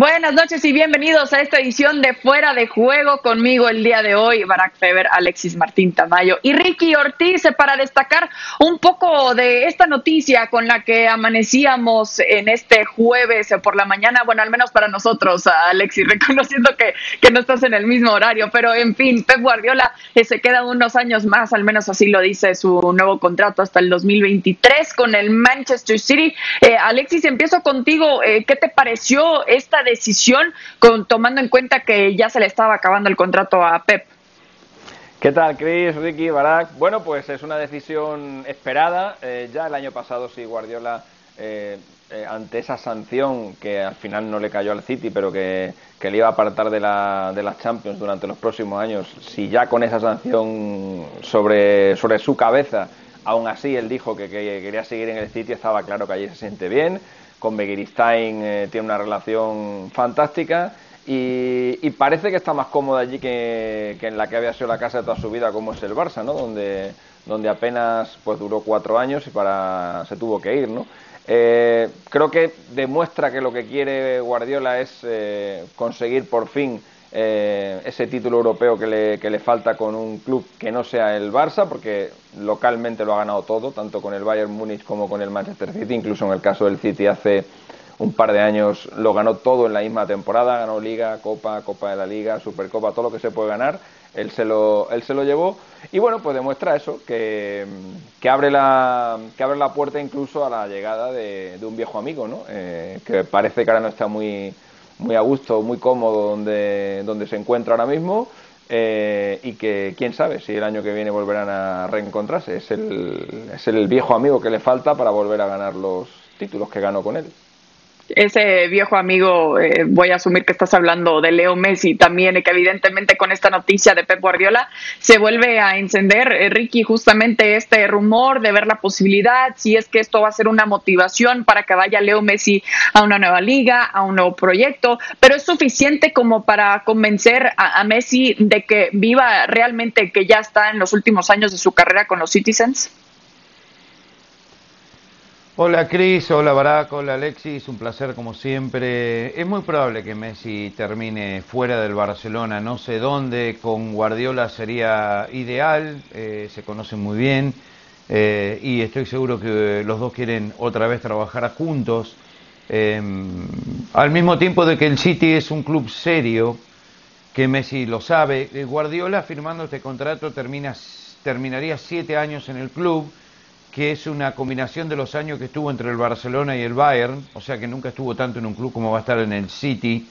Buenas noches y bienvenidos a esta edición de Fuera de Juego. Conmigo el día de hoy, Barack Feber, Alexis Martín Tamayo y Ricky Ortiz para destacar un poco de esta noticia con la que amanecíamos en este jueves por la mañana. Bueno, al menos para nosotros, Alexis, reconociendo que, que no estás en el mismo horario, pero en fin, Pep Guardiola eh, se queda unos años más, al menos así lo dice su nuevo contrato hasta el 2023 con el Manchester City. Eh, Alexis, empiezo contigo. Eh, ¿Qué te pareció esta decisión? Decisión, con, tomando en cuenta que ya se le estaba acabando el contrato a Pep. ¿Qué tal, Chris, Ricky, Barak? Bueno, pues es una decisión esperada. Eh, ya el año pasado, sí, Guardiola, eh, eh, ante esa sanción que al final no le cayó al City, pero que, le iba a apartar de, la, de las Champions durante los próximos años, si ya con esa sanción sobre, sobre su cabeza, aún así él dijo que, que quería seguir en el City, estaba claro que allí se siente bien con Begiristain eh, tiene una relación fantástica y, parece que está más cómoda allí que, en la que había sido la casa de toda su vida como es el Barça, ¿no? Donde, donde apenas pues duró cuatro años y para se tuvo que ir, ¿no? Eh, creo que demuestra que lo que quiere Guardiola es eh, conseguir por fin eh, ese título europeo que le, que le falta con un club que no sea el Barça, porque localmente lo ha ganado todo, tanto con el Bayern Múnich como con el Manchester City, incluso en el caso del City hace un par de años lo ganó todo en la misma temporada, ganó Liga, Copa, Copa de la Liga, Supercopa, todo lo que se puede ganar, él se lo, él se lo llevó. Y bueno, pues demuestra eso, que, que, abre, la, que abre la puerta incluso a la llegada de, un viejo amigo, ¿no? Eh, que parece que ahora no está muy muy a gusto, muy cómodo donde, donde se encuentra ahora mismo eh, y que quién sabe si el año que viene volverán a reencontrarse. Es el, es el viejo amigo que le falta para volver a ganar los títulos que ganó con él ese viejo amigo, eh, voy a asumir que estás hablando de Leo Messi también, que evidentemente con esta noticia de Pep Guardiola se vuelve a encender, eh, Ricky, justamente este rumor de ver la posibilidad, si es que esto va a ser una motivación para que vaya Leo Messi a una nueva liga, a un nuevo proyecto, pero es suficiente como para convencer a Messi de que viva realmente que ya está en los últimos años de su carrera con los Citizens. Hola Cris, hola Barack, hola Alexis, un placer como siempre. Es muy probable que Messi termine fuera del Barcelona, no sé dónde, con Guardiola sería ideal, eh, se conocen muy bien. Eh, y estoy seguro que los dos quieren otra vez trabajar juntos. Em, al mismo tiempo de que el City es un club serio, que Messi lo sabe, eh, Guardiola firmando este contrato termina, terminaría siete años en el club que es una combinación de los años que estuvo entre el Barcelona y el Bayern, o sea que nunca estuvo tanto en un club como va a estar en el City.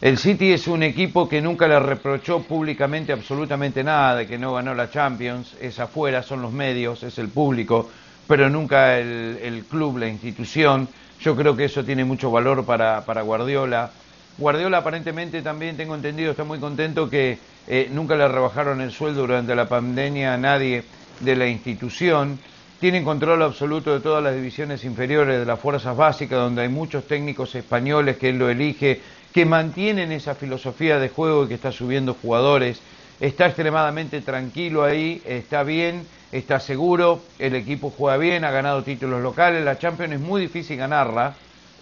El City es un equipo que nunca le reprochó públicamente absolutamente nada de que no ganó la Champions, es afuera, son los medios, es el público, pero nunca el, club, la institución. Yo creo que eso tiene mucho valor para, para Guardiola. Guardiola aparentemente también, tengo entendido, está muy contento que eh, nunca le rebajaron el sueldo durante la pandemia a nadie de la institución tienen control absoluto de todas las divisiones inferiores de las fuerzas básicas, donde hay muchos técnicos españoles que él lo elige, que mantienen esa filosofía de juego y que está subiendo jugadores. Está extremadamente tranquilo ahí, está bien, está seguro, el equipo juega bien, ha ganado títulos locales, la Champions es muy difícil ganarla,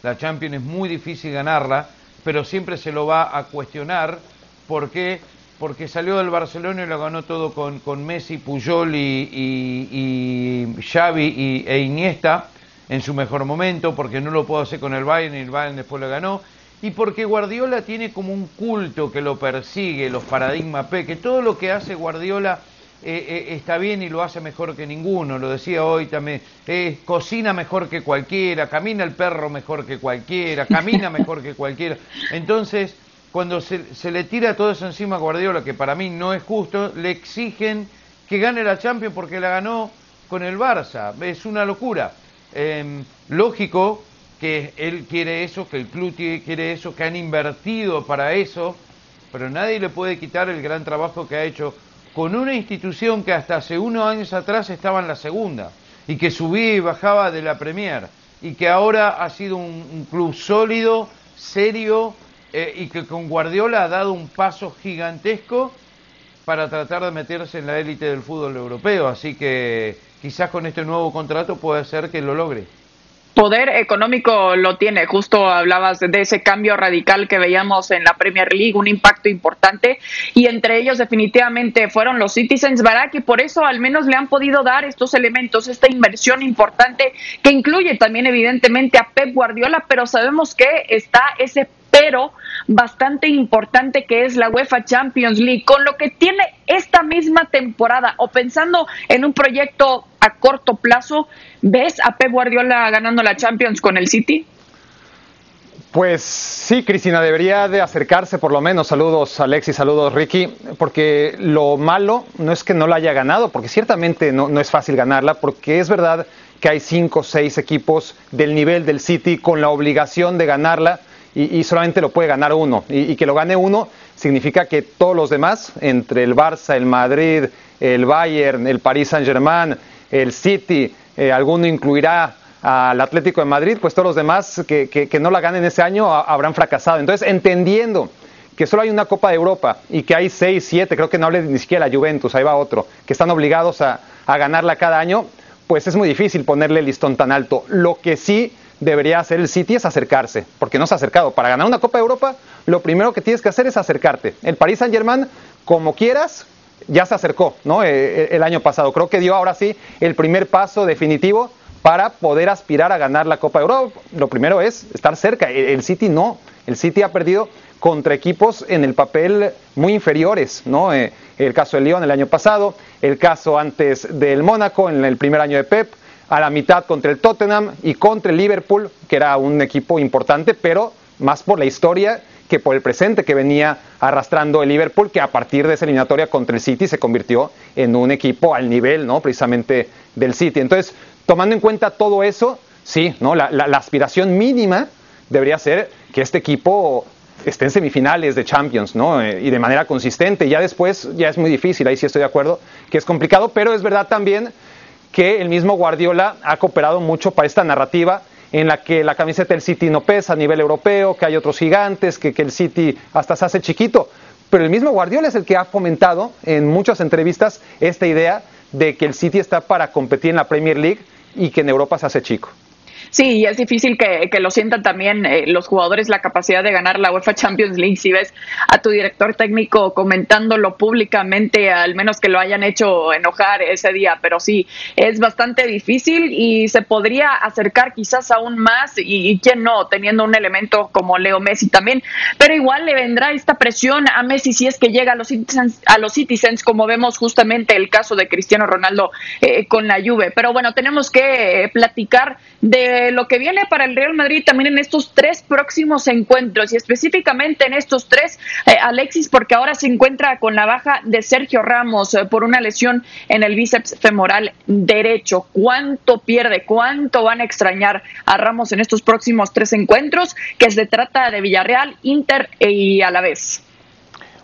la Champions es muy difícil ganarla, pero siempre se lo va a cuestionar porque porque salió del Barcelona y lo ganó todo con, Messi, Puyol y, y, Xavi y, e Iniesta en su mejor momento, porque no lo pudo hacer con el Bayern y el Bayern después lo ganó, y porque Guardiola tiene como un culto que lo persigue, los paradigmas P, que todo lo que hace Guardiola eh, eh, está bien y lo hace mejor que ninguno, lo decía hoy también, eh, cocina mejor que cualquiera, camina el perro mejor que cualquiera, camina mejor que cualquiera. Entonces, cuando se, le tira todo eso encima a Guardiola, que para mí no es justo, le exigen que gane la Champions porque la ganó con el Barça. Es una locura. Em, lógico que él quiere eso, que el club quiere eso, que han invertido para eso, pero nadie le puede quitar el gran trabajo que ha hecho con una institución que hasta hace unos años atrás estaba en la segunda y que subía y bajaba de la Premier y que ahora ha sido un club sólido, serio, eh, y que con Guardiola ha dado un paso gigantesco para tratar de meterse en la élite del fútbol europeo. Así que quizás con este nuevo contrato puede ser que lo logre. poder económico lo tiene. Justo hablabas de ese cambio radical que veíamos en la Premier League, un impacto importante, y entre ellos definitivamente fueron los Citizens Barak, y por eso al menos le han podido dar estos elementos, esta inversión importante que incluye también evidentemente a Pep Guardiola, pero sabemos que está ese pero bastante importante que es la UEFA Champions League, con lo que tiene esta misma temporada o pensando en un proyecto a corto plazo, ¿ves a Pep Guardiola ganando la Champions con el City? Pues sí, Cristina, debería de acercarse por lo menos. Saludos Alexis, saludos Ricky, porque lo malo no es que no la haya ganado, porque ciertamente no, no es fácil ganarla, porque es verdad que hay cinco o seis equipos del nivel del City con la obligación de ganarla y, solamente lo puede ganar uno. Y, que lo gane uno significa que todos los demás, entre el Barça, el Madrid, el Bayern, el Paris Saint-Germain, el City, eh, alguno incluirá al Atlético de Madrid, pues todos los demás que, que, no la ganen ese año habrán fracasado. Entonces, entendiendo que solo hay una Copa de Europa y que hay seis, siete, creo que no hable ni siquiera la Juventus, ahí va otro, que están obligados a, a ganarla cada año, pues es muy difícil ponerle el listón tan alto. Lo que sí debería hacer el City es acercarse, porque no se ha acercado. Para ganar una Copa de Europa, lo primero que tienes que hacer es acercarte. El Paris Saint Germain, como quieras, ya se acercó, ¿no? Eh, eh, el año pasado. Creo que dio ahora sí el primer paso definitivo para poder aspirar a ganar la Copa de Europa. Lo primero es estar cerca. El City no. El City ha perdido contra equipos en el papel muy inferiores, ¿no? Eh, el caso del Lyon el año pasado, el caso antes del Mónaco en el primer año de Pep, a la mitad contra el Tottenham y contra el Liverpool, que era un equipo importante, pero más por la historia que por el presente que venía arrastrando el Liverpool, que a partir de esa eliminatoria contra el City se convirtió en un equipo al nivel, ¿no? Precisamente del City. Entonces, tomando en cuenta todo eso, sí, ¿no? La, aspiración mínima debería ser que este equipo esté en semifinales de Champions, ¿no? Eh, y de manera consistente. Ya después, ya es muy difícil, ahí sí estoy de acuerdo, que es complicado, pero es verdad también que el mismo Guardiola ha cooperado mucho para esta narrativa en la que la camiseta del City no pesa a nivel europeo, que hay otros gigantes, que, el City hasta se hace chiquito. Pero el mismo Guardiola es el que ha fomentado en muchas entrevistas esta idea de que el City está para competir en la Premier League y que en Europa se hace chico. Sí, y es difícil que, lo sientan también eh, los jugadores la capacidad de ganar la UEFA Champions League. Si ves a tu director técnico comentándolo públicamente, al menos que lo hayan hecho enojar ese día, pero sí, es bastante difícil y se podría acercar quizás aún más y, y quién no, teniendo un elemento como Leo Messi también, pero igual le vendrá esta presión a Messi si es que llega a los Citizens, a los Citizens como vemos justamente el caso de Cristiano Ronaldo eh, con la Juve. Pero bueno, tenemos que eh, platicar de lo que viene para el Real Madrid también en estos tres próximos encuentros y específicamente en estos tres, eh, Alexis, porque ahora se encuentra con la baja de Sergio Ramos eh, por una lesión en el bíceps femoral derecho. ¿Cuánto pierde? ¿Cuánto van a extrañar a Ramos en estos próximos tres encuentros? Que se trata de Villarreal, Inter y a la vez.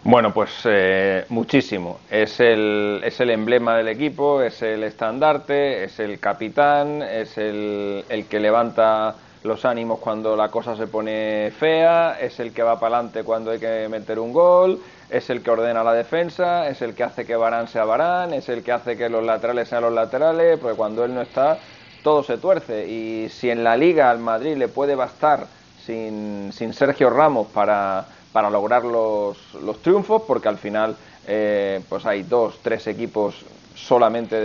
Bueno, pues eh, muchísimo. Es el, es el emblema del equipo, es el estandarte, es el capitán, es el, el que levanta los ánimos cuando la cosa se pone fea, es el que va para adelante cuando hay que meter un gol, es el que ordena la defensa, es el que hace que Barán sea Barán, es el que hace que los laterales sean los laterales, porque cuando él no está, todo se tuerce. Y si en la liga al Madrid le puede bastar sin, sin Sergio Ramos para para lograr los, los triunfos, porque al final eh, pues hay dos, tres equipos solamente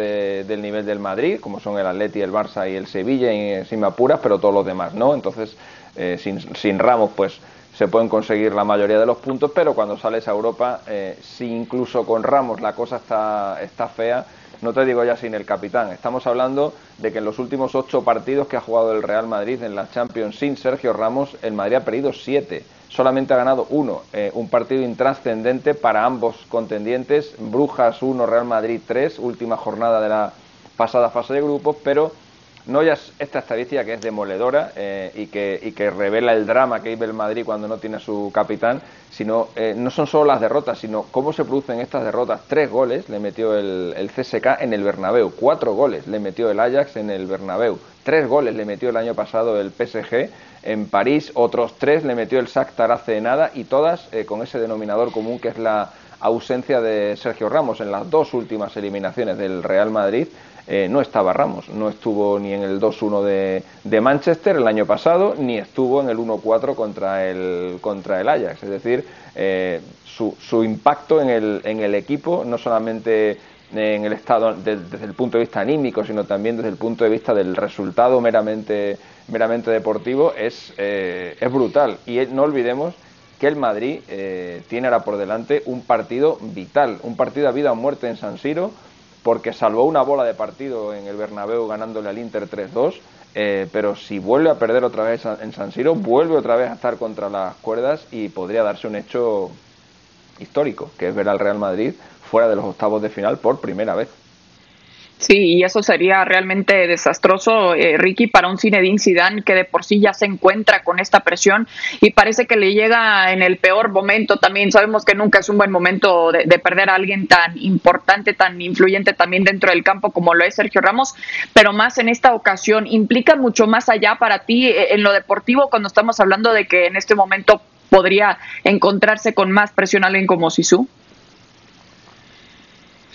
del nivel del Madrid, como son el Atleti, el Barça y el Sevilla, y, sin apuras, pero todos los demás no. Entonces, eh, sin, sin, Ramos, pues se pueden conseguir la mayoría de los puntos, pero cuando sales a Europa, eh, si incluso con Ramos la cosa está, está fea, no te digo ya sin el capitán. Estamos hablando de que en los últimos ocho partidos que ha jugado el Real Madrid en la Champions sin Sergio Ramos, el Madrid ha perdido siete. Solamente ha ganado uno, eh, un partido intrascendente para ambos contendientes. Brujas 1, Real Madrid 3, última jornada de la pasada fase de grupos, pero no ya esta estadística que es demoledora eh, y, que, y, que, revela el drama que vive el Madrid cuando no tiene a su capitán, sino eh, no son solo las derrotas, sino cómo se producen estas derrotas. Tres goles le metió el, el, CSK en el Bernabéu, cuatro goles le metió el Ajax en el Bernabéu, tres goles le metió el año pasado el PSG en París, otros tres le metió el Shakhtar hace nada y todas eh, con ese denominador común que es la ausencia de Sergio Ramos en las dos últimas eliminaciones del Real Madrid. Eh, no estaba Ramos, no estuvo ni en el 2-1 de, de, Manchester el año pasado, ni estuvo en el 1-4 contra el, contra el Ajax. Es decir, eh, su, su, impacto en el, en el equipo, no solamente en el estado desde el punto de vista anímico, sino también desde el punto de vista del resultado meramente, meramente deportivo, es, eh, es brutal. Y no olvidemos que el Madrid eh, tiene ahora por delante un partido vital, un partido a vida o muerte en San Siro, porque salvó una bola de partido en el Bernabéu ganándole al Inter 3-2, eh, pero si vuelve a perder otra vez en San Siro, vuelve otra vez a estar contra las cuerdas y podría darse un hecho histórico, que es ver al Real Madrid fuera de los octavos de final por primera vez. Sí, y eso sería realmente desastroso, eh, Ricky, para un Zinedine Zidane que de por sí ya se encuentra con esta presión y parece que le llega en el peor momento también. Sabemos que nunca es un buen momento de, de, perder a alguien tan importante, tan influyente también dentro del campo como lo es Sergio Ramos, pero más en esta ocasión implica mucho más allá para ti eh, en lo deportivo cuando estamos hablando de que en este momento podría encontrarse con más presión alguien como Sisu.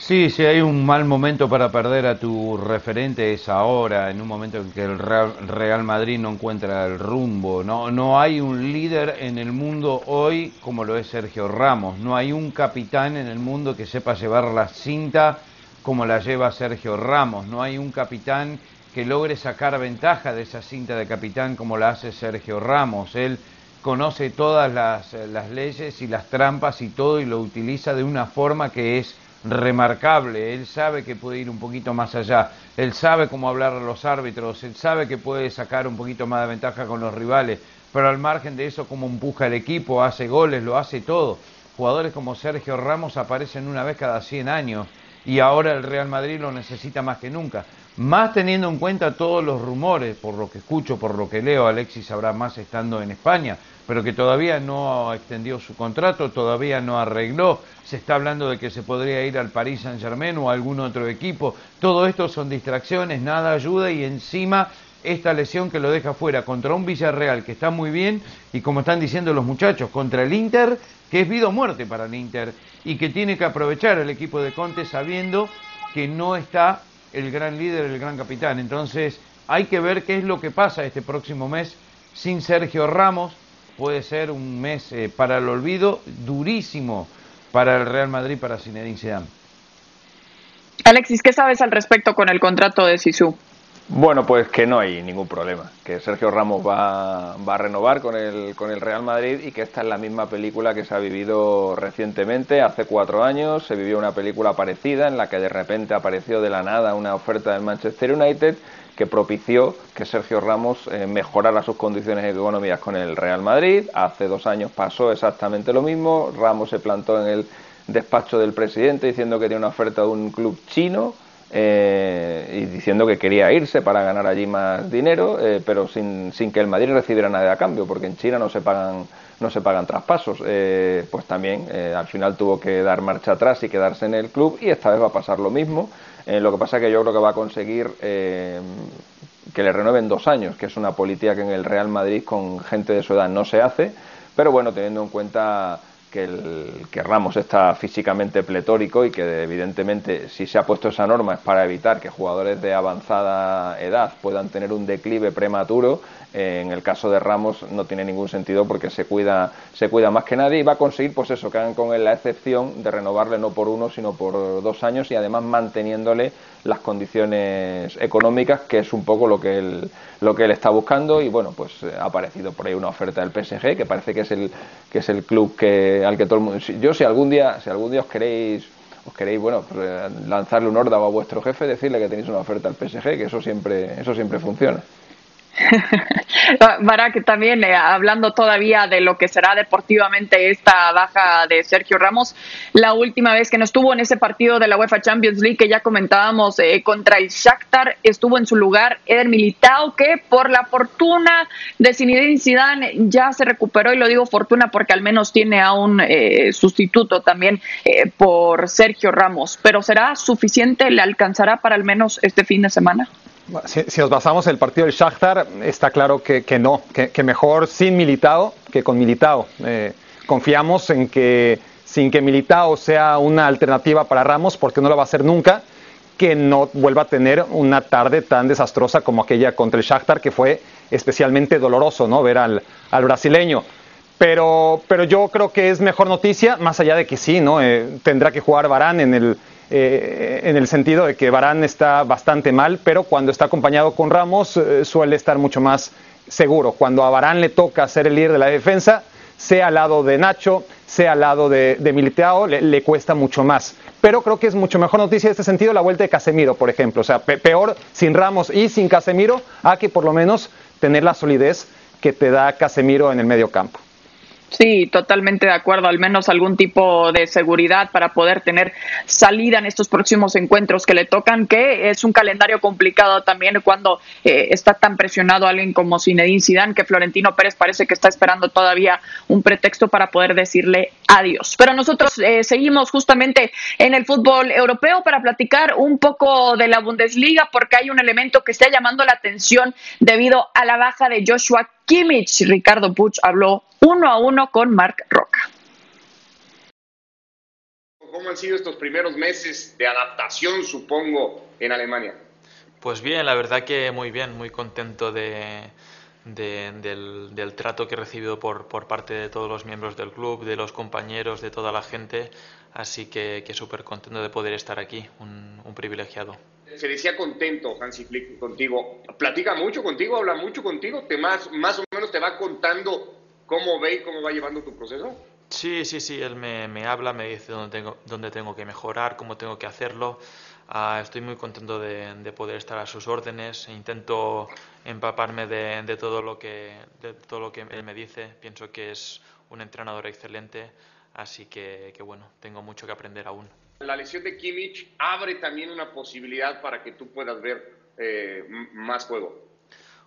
Sí, si hay un mal momento para perder a tu referente es ahora, en un momento en que el Real Madrid no encuentra el rumbo. No, no hay un líder en el mundo hoy como lo es Sergio Ramos. No hay un capitán en el mundo que sepa llevar la cinta como la lleva Sergio Ramos. No hay un capitán que logre sacar ventaja de esa cinta de capitán como la hace Sergio Ramos. Él conoce todas las, las leyes y las trampas y todo y lo utiliza de una forma que es remarcable, él sabe que puede ir un poquito más allá, él sabe cómo hablar a los árbitros, él sabe que puede sacar un poquito más de ventaja con los rivales, pero al margen de eso, cómo empuja el equipo, hace goles, lo hace todo. Jugadores como Sergio Ramos aparecen una vez cada 100 años. Y ahora el Real Madrid lo necesita más que nunca. Más teniendo en cuenta todos los rumores, por lo que escucho, por lo que leo, Alexis sabrá más estando en España, pero que todavía no extendió su contrato, todavía no arregló. Se está hablando de que se podría ir al Paris Saint Germain o a algún otro equipo. Todo esto son distracciones, nada ayuda y encima esta lesión que lo deja fuera contra un Villarreal que está muy bien y como están diciendo los muchachos, contra el Inter, que es vida o muerte para el Inter y que tiene que aprovechar el equipo de Conte sabiendo que no está el gran líder, el gran capitán. Entonces hay que ver qué es lo que pasa este próximo mes sin Sergio Ramos puede ser un mes eh, para el olvido durísimo para el Real Madrid, para Zinedine Zidane. Alexis, ¿qué sabes al respecto con el contrato de Sisu? Bueno, pues que no hay ningún problema, que Sergio Ramos va, va, a renovar con el, con el Real Madrid y que esta es la misma película que se ha vivido recientemente, hace cuatro años, se vivió una película parecida en la que de repente apareció de la nada una oferta del Manchester United que propició que Sergio Ramos eh, mejorara sus condiciones económicas con el Real Madrid. Hace dos años pasó exactamente lo mismo. Ramos se plantó en el despacho del presidente diciendo que tenía una oferta de un club chino eh, y diciendo que quería irse para ganar allí más dinero, eh, pero sin, sin, que el Madrid recibiera nada a cambio, porque en China no se pagan no se pagan traspasos. pues también al final tuvo que dar marcha atrás y quedarse en el club y esta vez va a pasar lo mismo. Eh, lo que pasa es que yo creo que va a conseguir eh, que le renueven dos años, que es una política que en el Real Madrid con gente de su edad no se hace, pero bueno, teniendo en cuenta que, el, que Ramos está físicamente pletórico y que evidentemente si se ha puesto esa norma es para evitar que jugadores de avanzada edad puedan tener un declive prematuro, eh, en el caso de Ramos no tiene ningún sentido porque se cuida, se cuida más que nadie y va a conseguir pues eso, que hagan con él la excepción de renovarle no por uno sino por dos años y además manteniéndole las condiciones económicas que es un poco lo que él, lo que él está buscando. Y bueno pues eh, ha aparecido por ahí una oferta del PSG que parece que es el que es el club que al que todo el mundo yo si algún día si algún día os queréis os queréis bueno pues, eh, lanzarle un órdago a vuestro jefe decirle que tenéis una oferta al PSG que eso siempre eso siempre funciona que también eh, hablando todavía de lo que será deportivamente esta baja de Sergio Ramos, la última vez que no estuvo en ese partido de la UEFA Champions League que ya comentábamos eh, contra el Shakhtar, estuvo en su lugar Eder Militao que por la fortuna de Zinedine Zidane ya se recuperó y lo digo fortuna porque al menos tiene a un eh, sustituto también por Sergio Ramos, pero será suficiente, le alcanzará para al menos este fin de semana. Si, nos basamos en el partido del Shakhtar, está claro que, no, que, mejor sin Militao que con Militao. Eh, confiamos en que sin que Militao sea una alternativa para Ramos, porque no lo va a hacer nunca, que no vuelva a tener una tarde tan desastrosa como aquella contra el Shakhtar, que fue especialmente doloroso, ¿no? Ver al, al brasileño. Pero, pero yo creo que es mejor noticia, más allá de que sí, ¿no? Eh, tendrá que jugar Barán en el, eh, en el sentido de que Barán está bastante mal, pero cuando está acompañado con Ramos eh, suele estar mucho más seguro. Cuando a Barán le toca ser el líder de la defensa, sea al lado de Nacho, sea al lado de, de le, le, cuesta mucho más. Pero creo que es mucho mejor noticia en este sentido la vuelta de Casemiro, por ejemplo. O sea, pe peor sin Ramos y sin Casemiro, a que por lo menos tener la solidez que te da Casemiro en el medio campo. Sí, totalmente de acuerdo. Al menos algún tipo de seguridad para poder tener salida en estos próximos encuentros que le tocan, que es un calendario complicado también cuando eh, está tan presionado alguien como Zinedine Zidane, que Florentino Pérez parece que está esperando todavía un pretexto para poder decirle adiós. Pero nosotros eh, seguimos justamente en el fútbol europeo para platicar un poco de la Bundesliga, porque hay un elemento que está llamando la atención debido a la baja de Joshua Kimmich. Ricardo Puch habló uno a uno con Mark Roca. ¿Cómo han sido estos primeros meses de adaptación, supongo, en Alemania? Pues bien, la verdad que muy bien, muy contento de, de, del, del, trato que he recibido por, por, parte de todos los miembros del club, de los compañeros, de toda la gente, así que, que súper contento de poder estar aquí, un, un, privilegiado. Se decía contento Hansi Flick contigo, platica mucho contigo, habla mucho contigo, te más, más o menos te va contando cómo ve y cómo va llevando tu proceso. Sí, sí, sí, él me, me habla, me dice dónde tengo, dónde tengo que mejorar, cómo tengo que hacerlo. Uh, estoy muy contento de, de, poder estar a sus órdenes. Intento empaparme de, de, todo lo que, de todo lo que él me dice. Pienso que es un entrenador excelente, así que, que bueno, tengo mucho que aprender aún. La lesión de Kimmich abre también una posibilidad para que tú puedas ver eh, más juego.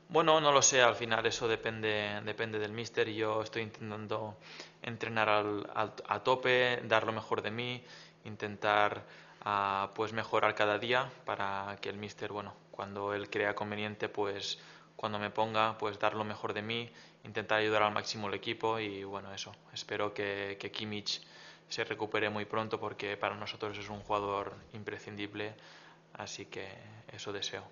Bueno, no lo sé, al final eso depende, depende del míster y yo estoy intentando entrenar al, al, a tope, dar lo mejor de mí, intentar uh, pues mejorar cada día para que el míster, bueno, cuando él crea conveniente, pues cuando me ponga, pues dar lo mejor de mí, intentar ayudar al máximo al equipo y bueno, eso, espero que, que Kimmich se recupere muy pronto porque para nosotros es un jugador imprescindible, así que eso deseo.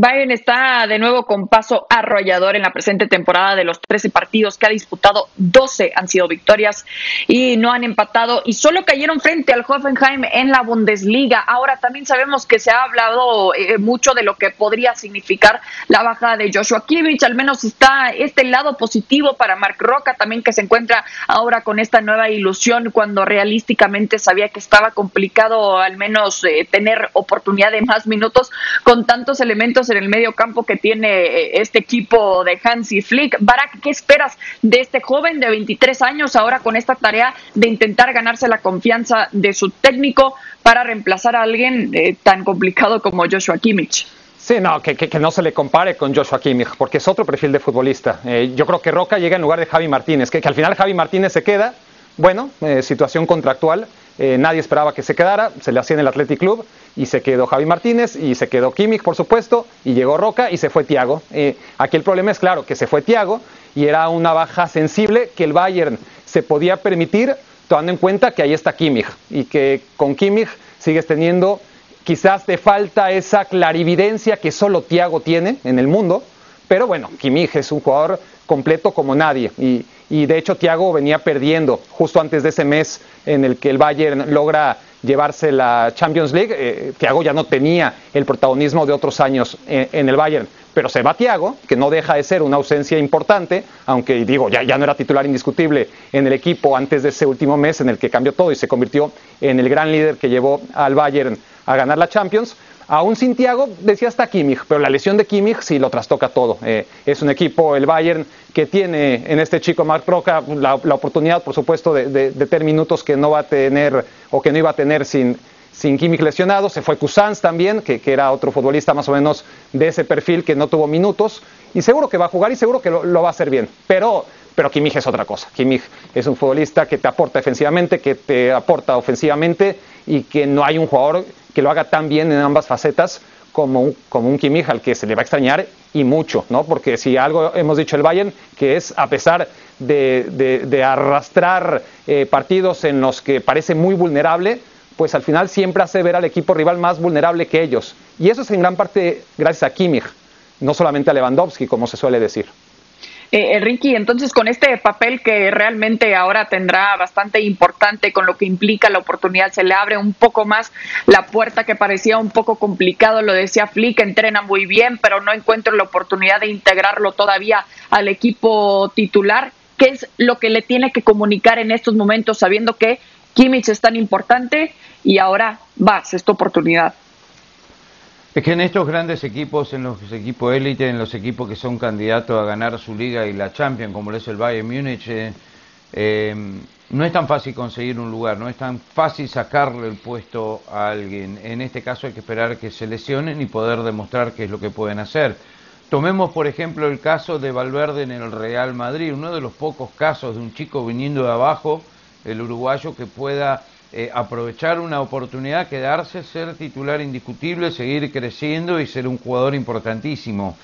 Bayern está de nuevo con paso arrollador en la presente temporada de los 13 partidos que ha disputado, 12 han sido victorias y no han empatado y solo cayeron frente al Hoffenheim en la Bundesliga. Ahora también sabemos que se ha hablado eh, mucho de lo que podría significar la bajada de Joshua Kimmich, al menos está este lado positivo para Mark Roca también que se encuentra ahora con esta nueva ilusión cuando realísticamente sabía que estaba complicado al menos eh, tener oportunidad de más minutos con tantos elementos en el medio campo que tiene este equipo de Hansi Flick. Barak, ¿qué esperas de este joven de 23 años ahora con esta tarea de intentar ganarse la confianza de su técnico para reemplazar a alguien eh, tan complicado como Joshua Kimmich? Sí, no, que, no se le compare con Joshua Kimmich, porque es otro perfil de futbolista. Eh, yo creo que Roca llega en lugar de Javi Martínez, que, que al final Javi Martínez se queda, bueno, eh, situación contractual, eh, nadie esperaba que se quedara, se le hacía en el Athletic Club y se quedó Javi Martínez y se quedó Kimmich, por supuesto, y llegó Roca y se fue Tiago. Eh, aquí el problema es claro que se fue Tiago y era una baja sensible que el Bayern se podía permitir, tomando en cuenta que ahí está Kimmich y que con Kimmich sigues teniendo, quizás te falta esa clarividencia que solo Tiago tiene en el mundo, pero bueno, Kimmich es un jugador completo como nadie y, y de hecho Tiago venía perdiendo justo antes de ese mes en el que el Bayern logra llevarse la Champions League. Eh, Thiago ya no tenía el protagonismo de otros años en, en, el Bayern, pero se va Thiago, que no deja de ser una ausencia importante, aunque digo, ya, ya no era titular indiscutible en el equipo antes de ese último mes en el que cambió todo y se convirtió en el gran líder que llevó al Bayern a ganar la Champions. Aún sin Thiago, decía hasta Kimmich, pero la lesión de Kimmich sí lo trastoca todo. Eh, es un equipo, el Bayern, que tiene en este chico Marc Roca la, oportunidad, por supuesto, de, de, de, tener minutos que no va a tener o que no iba a tener sin, sin Kimmich lesionado. Se fue Cousins también, que, que, era otro futbolista más o menos de ese perfil que no tuvo minutos. Y seguro que va a jugar y seguro que lo, lo va a hacer bien. Pero pero Kimmich es otra cosa. Kimmich es un futbolista que te aporta defensivamente, que te aporta ofensivamente y que no hay un jugador que lo haga tan bien en ambas facetas como un, como un al que se le va a extrañar y mucho, ¿no? Porque si algo hemos dicho el Bayern, que es a pesar de, arrastrar eh, partidos en los que parece muy vulnerable, pues al final siempre hace ver al equipo rival más vulnerable que ellos. Y eso es en gran parte gracias a Kimmich, no solamente a Lewandowski, como se suele decir. Eh, Ricky, entonces con este papel que realmente ahora tendrá bastante importante con lo que implica la oportunidad, se le abre un poco más la puerta que parecía un poco complicado, lo decía Flick, entrena muy bien, pero no encuentro la oportunidad de integrarlo todavía al equipo titular. ¿Qué es lo que le tiene que comunicar en estos momentos sabiendo que Kimmich es tan importante y ahora va, esta oportunidad? Es que en estos grandes equipos, en los equipos élite, en los equipos que son candidatos a ganar su liga y la Champions, como lo es el Bayern Múnich, eh, eh, no es tan fácil conseguir un lugar, no es tan fácil sacarle el puesto a alguien. En este caso hay que esperar que se lesionen y poder demostrar qué es lo que pueden hacer. Tomemos, por ejemplo, el caso de Valverde en el Real Madrid, uno de los pocos casos de un chico viniendo de abajo, el uruguayo, que pueda eh, aprovechar una oportunidad, quedarse, ser titular indiscutible, seguir creciendo y ser un jugador importantísimo.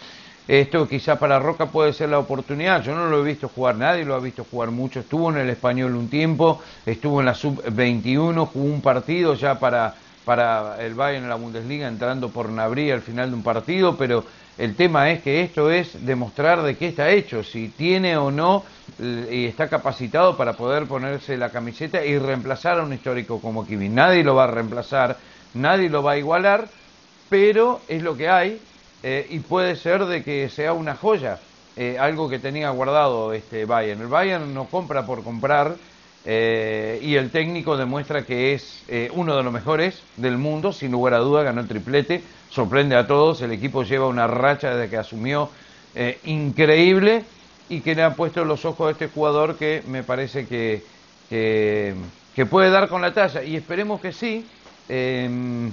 Esto quizá para Roca puede ser la oportunidad. Yo no lo he visto jugar, nadie lo ha visto jugar mucho. Estuvo en el español un tiempo, estuvo en la sub-21, jugó un partido ya para, para el Bayern en la Bundesliga, entrando por Nabrí al final de un partido, pero el tema es que esto es demostrar de qué está hecho, si tiene o no y está capacitado para poder ponerse la camiseta y reemplazar a un histórico como Kimi. Nadie lo va a reemplazar, nadie lo va a igualar, pero es lo que hay eh, y puede ser de que sea una joya, eh, algo que tenía guardado este Bayern. El Bayern no compra por comprar eh, y el técnico demuestra que es uno de los mejores del mundo, sin lugar a duda, ganó el triplete sorprende a todos, el equipo lleva una racha desde que asumió eh, increíble y que le han puesto los ojos a este jugador que me parece que, que, puede dar con la talla y esperemos que sí, em,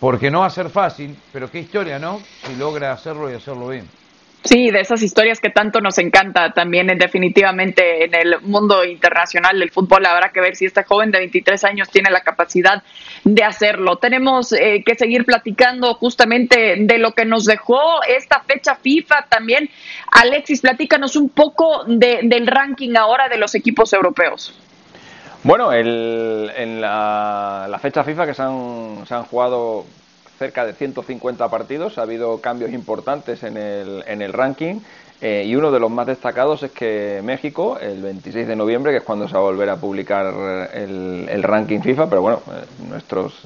porque no va a ser fácil, pero qué historia, ¿no? Si logra hacerlo y hacerlo bien. Sí, de esas historias que tanto nos encanta también definitivamente en el mundo internacional del fútbol. Habrá que ver si este joven de 23 años tiene la capacidad de hacerlo. Tenemos eh, que seguir platicando justamente de lo que nos dejó esta fecha FIFA también. Alexis, platícanos un poco del ranking ahora de los equipos europeos. Bueno, en la, fecha FIFA que se han, se han jugado cerca de 150 partidos, ha habido cambios importantes en el, en el ranking eh, y uno de los más destacados es que México, el 26 de noviembre, que es cuando se va a volver a publicar el, ranking FIFA, pero bueno, eh, nuestros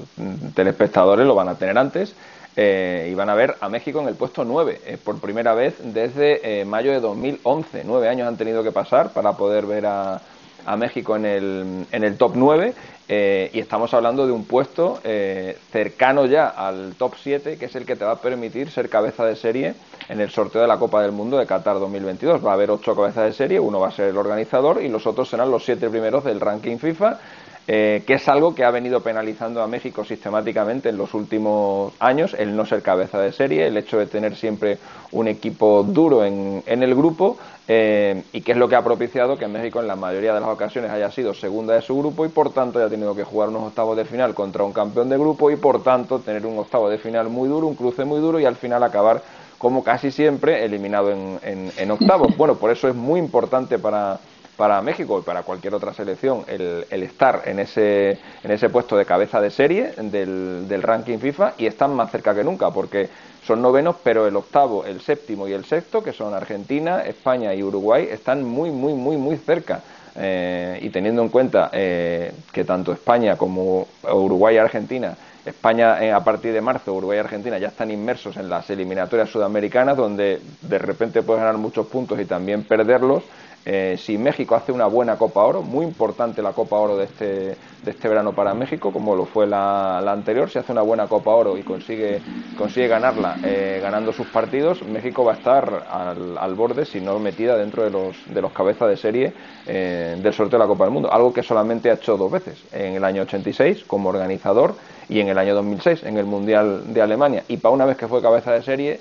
telespectadores lo van a tener antes, eh, y van a ver a México en el puesto 9, por primera vez desde mayo de 2011. Nueve años han tenido que pasar para poder ver a, a México en el, en el top 9 eh, y estamos hablando de un puesto eh, cercano ya al top 7, que es el que te va a permitir ser cabeza de serie en el sorteo de la Copa del Mundo de Qatar 2022. Va a haber ocho cabezas de serie, uno va a ser el organizador y los otros serán los siete primeros del ranking FIFA eh, que es algo que ha venido penalizando a México sistemáticamente en los últimos años, el no ser cabeza de serie, el hecho de tener siempre un equipo duro en, el grupo eh, y que es lo que ha propiciado que México en la mayoría de las ocasiones haya sido segunda de su grupo y por tanto haya tenido que jugar unos octavos de final contra un campeón de grupo y por tanto tener un octavo de final muy duro, un cruce muy duro y al final acabar como casi siempre eliminado en, en octavos. Bueno, por eso es muy importante para para México y para cualquier otra selección el, estar en ese, en ese puesto de cabeza de serie del, del, ranking FIFA y están más cerca que nunca porque son novenos, pero el octavo, el séptimo y el sexto, que son Argentina, España y Uruguay, están muy, muy, muy, muy cerca. Eh, y teniendo en cuenta eh, que tanto España como Uruguay y Argentina España eh, a partir de marzo, Uruguay y Argentina ya están inmersos en las eliminatorias sudamericanas donde de repente puedes ganar muchos puntos y también perderlos eh, si México hace una buena Copa Oro, muy importante la Copa Oro de este, de este verano para México, como lo fue la, anterior, si hace una buena Copa Oro y consigue, consigue ganarla eh, ganando sus partidos, México va a estar al, al, borde, si no metida dentro de los, de los cabezas de serie eh, del sorteo de la Copa del Mundo, algo que solamente ha hecho dos veces, en el año 86 como organizador y en el año 2006 en el Mundial de Alemania. Y para una vez que fue cabeza de serie,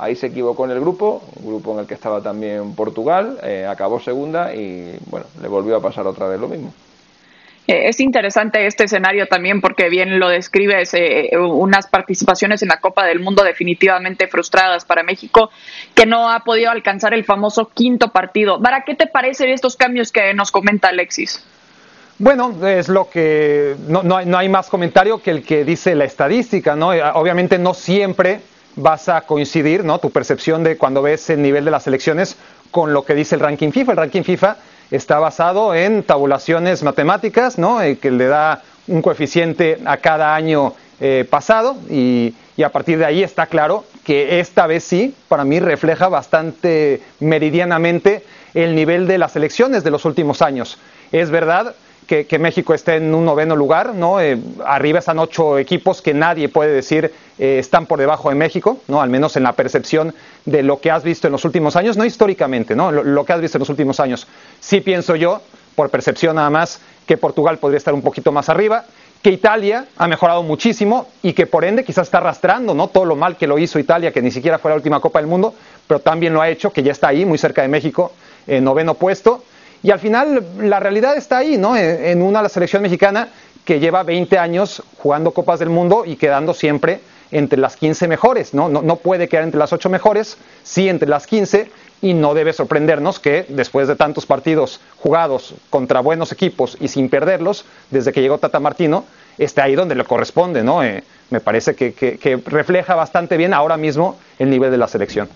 Ahí se equivocó en el grupo, un grupo en el que estaba también Portugal, eh, acabó segunda y bueno, le volvió a pasar otra vez lo mismo. Eh, es interesante este escenario también porque bien lo describes, eh, unas participaciones en la Copa del Mundo definitivamente frustradas para México, que no ha podido alcanzar el famoso quinto partido. ¿Para qué te parecen estos cambios que nos comenta Alexis? Bueno, es lo que no, no, hay, no, hay, más comentario que el que dice la estadística, ¿no? Obviamente no siempre vas a coincidir, ¿no? Tu percepción de cuando ves el nivel de las elecciones con lo que dice el ranking FIFA. El ranking FIFA está basado en tabulaciones matemáticas, ¿no? Eh, que le da un coeficiente a cada año eh, pasado y, a partir de ahí está claro que esta vez sí, para mí refleja bastante meridianamente el nivel de las elecciones de los últimos años. Es verdad que, México esté en un noveno lugar, ¿no? Eh, arriba están ocho equipos que nadie puede decir eh, están por debajo de México, ¿no? Al menos en la percepción de lo que has visto en los últimos años, no históricamente, ¿no? Lo, que has visto en los últimos años. Sí pienso yo, por percepción nada más, que Portugal podría estar un poquito más arriba, que Italia ha mejorado muchísimo y que por ende quizás está arrastrando ¿no? todo lo mal que lo hizo Italia, que ni siquiera fue la última Copa del Mundo, pero también lo ha hecho, que ya está ahí, muy cerca de México, en noveno puesto. Y al final la realidad está ahí, ¿no? En una selección mexicana que lleva 20 años jugando Copas del Mundo y quedando siempre entre las 15 mejores, ¿no? No, no puede quedar entre las 8 mejores, sí entre las 15 y no debe sorprendernos que después de tantos partidos jugados contra buenos equipos y sin perderlos, desde que llegó Tata Martino, esté ahí donde le corresponde, ¿no? Eh, me parece que, que refleja bastante bien ahora mismo el nivel de la selección.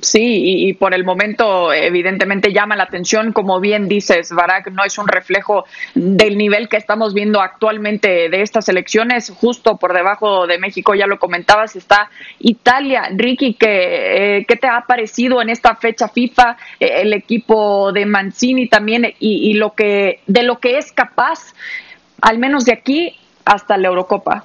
Sí, y, por el momento evidentemente llama la atención, como bien dices, Barak, no es un reflejo del nivel que estamos viendo actualmente de estas elecciones, justo por debajo de México, ya lo comentabas, está Italia. Ricky, ¿qué, eh, ¿qué te ha parecido en esta fecha FIFA eh, el equipo de Mancini también y, y lo que de lo que es capaz, al menos de aquí hasta la Eurocopa?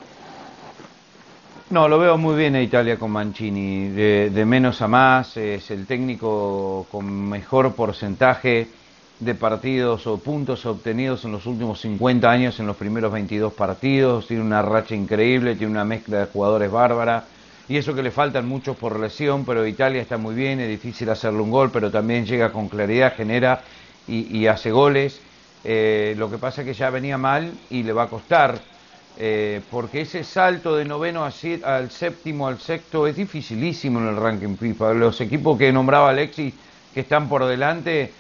No, lo veo muy bien a Italia con Mancini, de, menos a más, es el técnico con mejor porcentaje de partidos o puntos obtenidos en los últimos 50 años en los primeros 22 partidos, tiene una racha increíble, tiene una mezcla de jugadores bárbara, y eso que le faltan muchos por lesión, pero Italia está muy bien, es difícil hacerle un gol, pero también llega con claridad, genera y, y hace goles. Eh, lo que pasa es que ya venía mal y le va a costar eh, porque ese salto de noveno al séptimo, al sexto, es dificilísimo en el ranking FIFA. Los equipos que nombraba Alexis, que están por delante,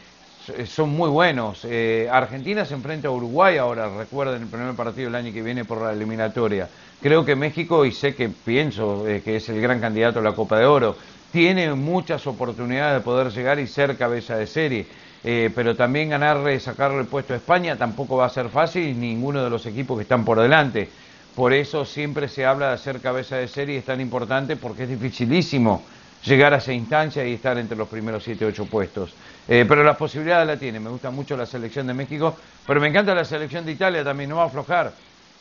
son muy buenos. Eh, Argentina se enfrenta a Uruguay ahora, recuerden el primer partido del año que viene por la eliminatoria. Creo que México, y sé que pienso eh, que es el gran candidato a la Copa de Oro, tiene muchas oportunidades de poder llegar y ser cabeza de serie. Eh, pero también ganarle, sacarle el puesto a España tampoco va a ser fácil, ninguno de los equipos que están por delante. Por eso siempre se habla de ser cabeza de serie, es tan importante porque es dificilísimo llegar a esa instancia y estar entre los primeros 7 8 puestos. Eh, pero las posibilidades la tiene, me gusta mucho la selección de México, pero me encanta la selección de Italia también, no va a aflojar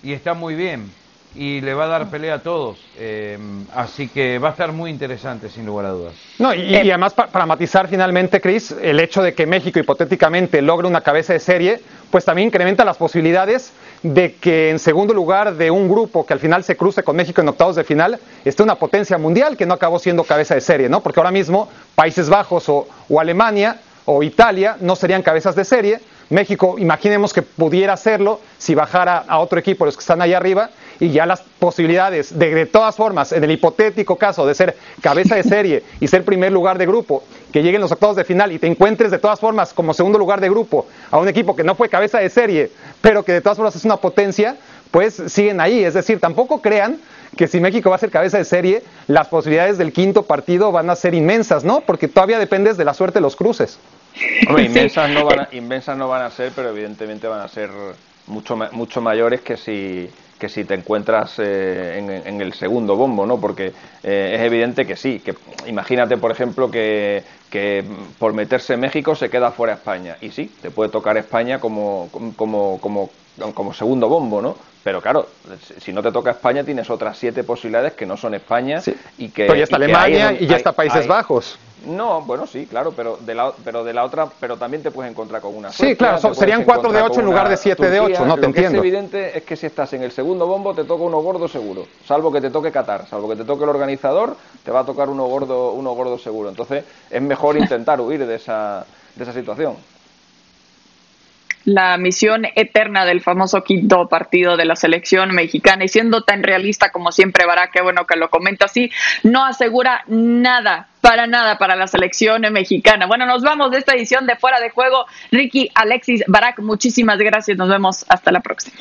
y está muy bien y le va a dar pelea a todos. Eh, así que va a estar muy interesante, sin lugar a dudas. No, y, y además, pa para matizar finalmente, Chris, el hecho de que México hipotéticamente logre una cabeza de serie, pues también incrementa las posibilidades de que en segundo lugar de un grupo que al final se cruce con México en octavos de final, esté una potencia mundial que no acabó siendo cabeza de serie, ¿no? Porque ahora mismo Países Bajos o, o Alemania o Italia no serían cabezas de serie. México, imaginemos que pudiera hacerlo si bajara a otro equipo, los que están ahí arriba, y ya las posibilidades de, de todas formas, en el hipotético caso de ser cabeza de serie y ser primer lugar de grupo, que lleguen los octavos de final y te encuentres de todas formas como segundo lugar de grupo a un equipo que no fue cabeza de serie, pero que de todas formas es una potencia, pues siguen ahí. Es decir, tampoco crean que si México va a ser cabeza de serie, las posibilidades del quinto partido van a ser inmensas, ¿no? Porque todavía dependes de la suerte de los cruces. Hombre, inmensas, no van a, inmensas no van a ser, pero evidentemente van a ser mucho, mucho mayores que si que si te encuentras eh, en, en, el segundo bombo, ¿no? Porque eh, es evidente que sí, que imagínate, por ejemplo, que, que, por meterse en México se queda fuera España. Y sí, te puede tocar España como, como, como, como segundo bombo, ¿no? Pero claro, si no te toca España tienes otras siete posibilidades que no son España sí. y que... Pero ya está y Alemania y ya está Países hay, Bajos. No, bueno, sí, claro, pero de la, pero de la otra, pero también te puedes encontrar con una. Sí, claro, serían 4 de 8 en lugar de 7 de 8, no te Lo entiendo. Que es evidente es que si estás en el segundo bombo te toca uno gordo seguro, salvo que te toque Qatar, salvo que te toque el organizador, te va a tocar uno gordo, uno gordo seguro. Entonces es mejor intentar huir de esa, de esa situación. La misión eterna del famoso quinto partido de la selección mexicana y siendo tan realista como siempre, Bará, qué bueno que lo comenta así, no asegura nada, para nada para la selección mexicana. Bueno, nos vamos de esta edición de Fuera de Juego. Ricky, Alexis, Barak, muchísimas gracias. Nos vemos hasta la próxima.